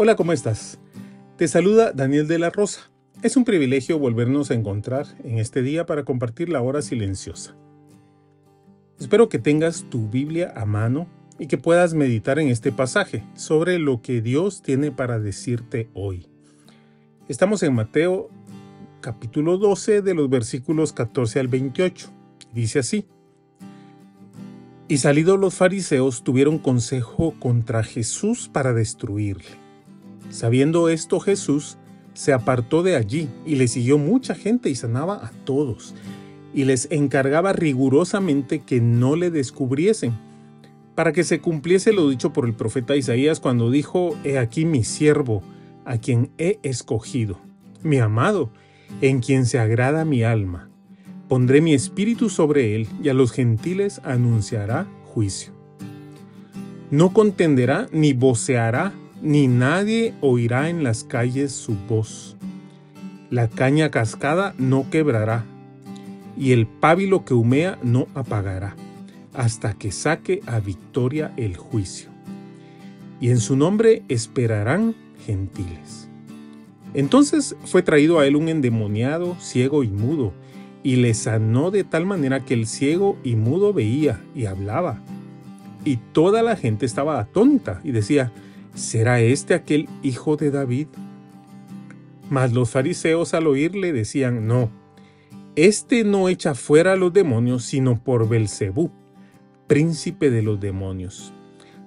Hola, ¿cómo estás? Te saluda Daniel de la Rosa. Es un privilegio volvernos a encontrar en este día para compartir la hora silenciosa. Espero que tengas tu Biblia a mano y que puedas meditar en este pasaje sobre lo que Dios tiene para decirte hoy. Estamos en Mateo capítulo 12 de los versículos 14 al 28. Dice así. Y salidos los fariseos tuvieron consejo contra Jesús para destruirle. Sabiendo esto Jesús se apartó de allí y le siguió mucha gente y sanaba a todos y les encargaba rigurosamente que no le descubriesen, para que se cumpliese lo dicho por el profeta Isaías cuando dijo, He aquí mi siervo, a quien he escogido, mi amado, en quien se agrada mi alma. Pondré mi espíritu sobre él y a los gentiles anunciará juicio. No contenderá ni voceará ni nadie oirá en las calles su voz. La caña cascada no quebrará, y el pábilo que humea no apagará, hasta que saque a victoria el juicio. Y en su nombre esperarán gentiles. Entonces fue traído a él un endemoniado, ciego y mudo, y le sanó de tal manera que el ciego y mudo veía y hablaba. Y toda la gente estaba atónita y decía, ¿será este aquel hijo de David? Mas los fariseos al oírle decían, no, este no echa fuera a los demonios, sino por Belcebú, príncipe de los demonios.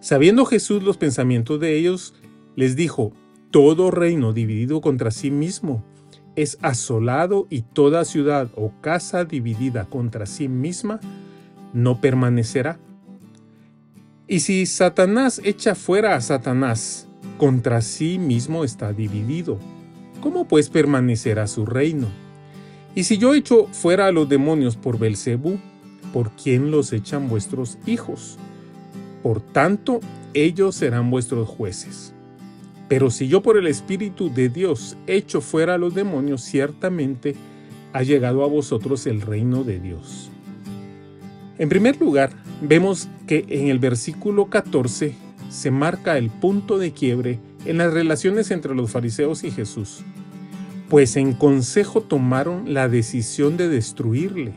Sabiendo Jesús los pensamientos de ellos, les dijo, todo reino dividido contra sí mismo es asolado y toda ciudad o casa dividida contra sí misma no permanecerá. Y si Satanás echa fuera a Satanás, contra sí mismo está dividido. ¿Cómo pues permanecerá su reino? Y si yo echo fuera a los demonios por Belcebú, ¿por quién los echan vuestros hijos? Por tanto, ellos serán vuestros jueces. Pero si yo por el Espíritu de Dios echo fuera a los demonios, ciertamente ha llegado a vosotros el reino de Dios. En primer lugar, vemos que en el versículo 14 se marca el punto de quiebre en las relaciones entre los fariseos y Jesús, pues en consejo tomaron la decisión de destruirle.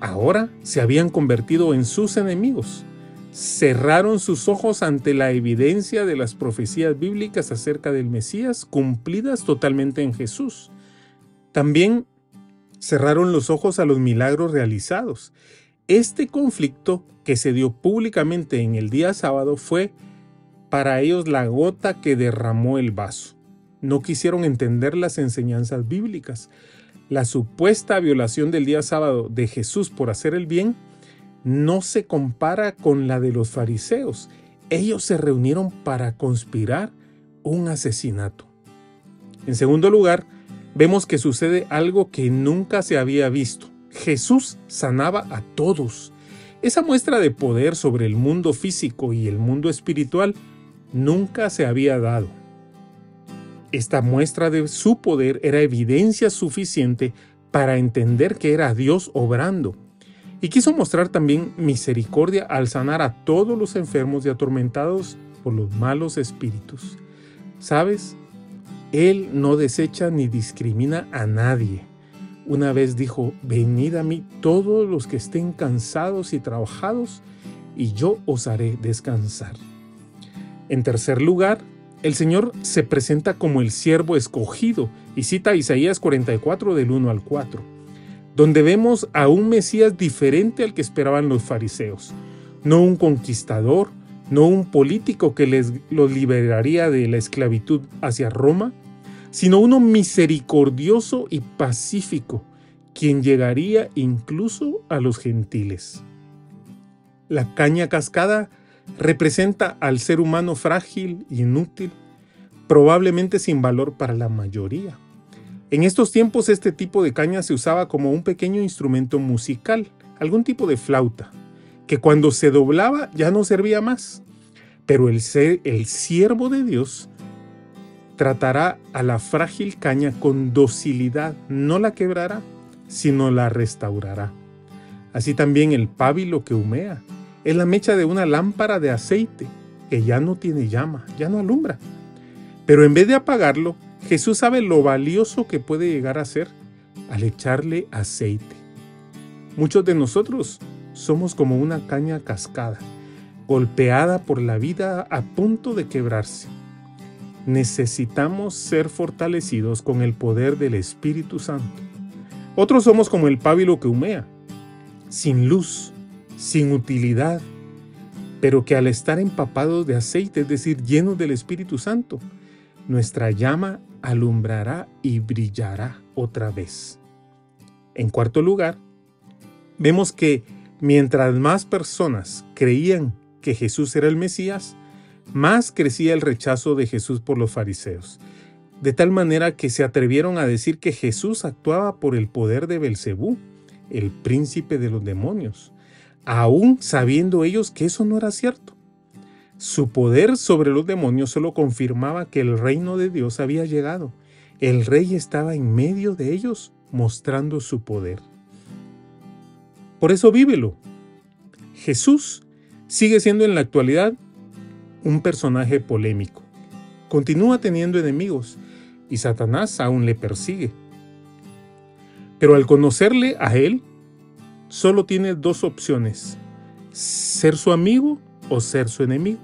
Ahora se habían convertido en sus enemigos, cerraron sus ojos ante la evidencia de las profecías bíblicas acerca del Mesías cumplidas totalmente en Jesús. También cerraron los ojos a los milagros realizados este conflicto que se dio públicamente en el día sábado fue para ellos la gota que derramó el vaso. No quisieron entender las enseñanzas bíblicas. La supuesta violación del día sábado de Jesús por hacer el bien no se compara con la de los fariseos. Ellos se reunieron para conspirar un asesinato. En segundo lugar, vemos que sucede algo que nunca se había visto. Jesús sanaba a todos. Esa muestra de poder sobre el mundo físico y el mundo espiritual nunca se había dado. Esta muestra de su poder era evidencia suficiente para entender que era Dios obrando. Y quiso mostrar también misericordia al sanar a todos los enfermos y atormentados por los malos espíritus. ¿Sabes? Él no desecha ni discrimina a nadie una vez dijo, venid a mí todos los que estén cansados y trabajados, y yo os haré descansar. En tercer lugar, el Señor se presenta como el siervo escogido y cita Isaías 44 del 1 al 4, donde vemos a un Mesías diferente al que esperaban los fariseos, no un conquistador, no un político que les los liberaría de la esclavitud hacia Roma, sino uno misericordioso y pacífico, quien llegaría incluso a los gentiles. La caña cascada representa al ser humano frágil, inútil, probablemente sin valor para la mayoría. En estos tiempos este tipo de caña se usaba como un pequeño instrumento musical, algún tipo de flauta, que cuando se doblaba ya no servía más. Pero el, ser, el siervo de Dios tratará a la frágil caña con docilidad, no la quebrará, sino la restaurará. Así también el pábilo que humea es la mecha de una lámpara de aceite que ya no tiene llama, ya no alumbra. Pero en vez de apagarlo, Jesús sabe lo valioso que puede llegar a ser al echarle aceite. Muchos de nosotros somos como una caña cascada, golpeada por la vida a punto de quebrarse. Necesitamos ser fortalecidos con el poder del Espíritu Santo. Otros somos como el pábilo que humea, sin luz, sin utilidad, pero que al estar empapados de aceite, es decir, llenos del Espíritu Santo, nuestra llama alumbrará y brillará otra vez. En cuarto lugar, vemos que mientras más personas creían que Jesús era el Mesías, más crecía el rechazo de Jesús por los fariseos, de tal manera que se atrevieron a decir que Jesús actuaba por el poder de Belcebú, el príncipe de los demonios, aún sabiendo ellos que eso no era cierto. Su poder sobre los demonios solo confirmaba que el reino de Dios había llegado. El rey estaba en medio de ellos mostrando su poder. Por eso vívelo. Jesús sigue siendo en la actualidad un personaje polémico. Continúa teniendo enemigos y Satanás aún le persigue. Pero al conocerle a él, solo tiene dos opciones, ser su amigo o ser su enemigo.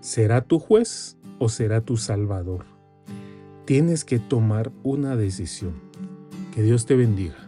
¿Será tu juez o será tu salvador? Tienes que tomar una decisión. Que Dios te bendiga.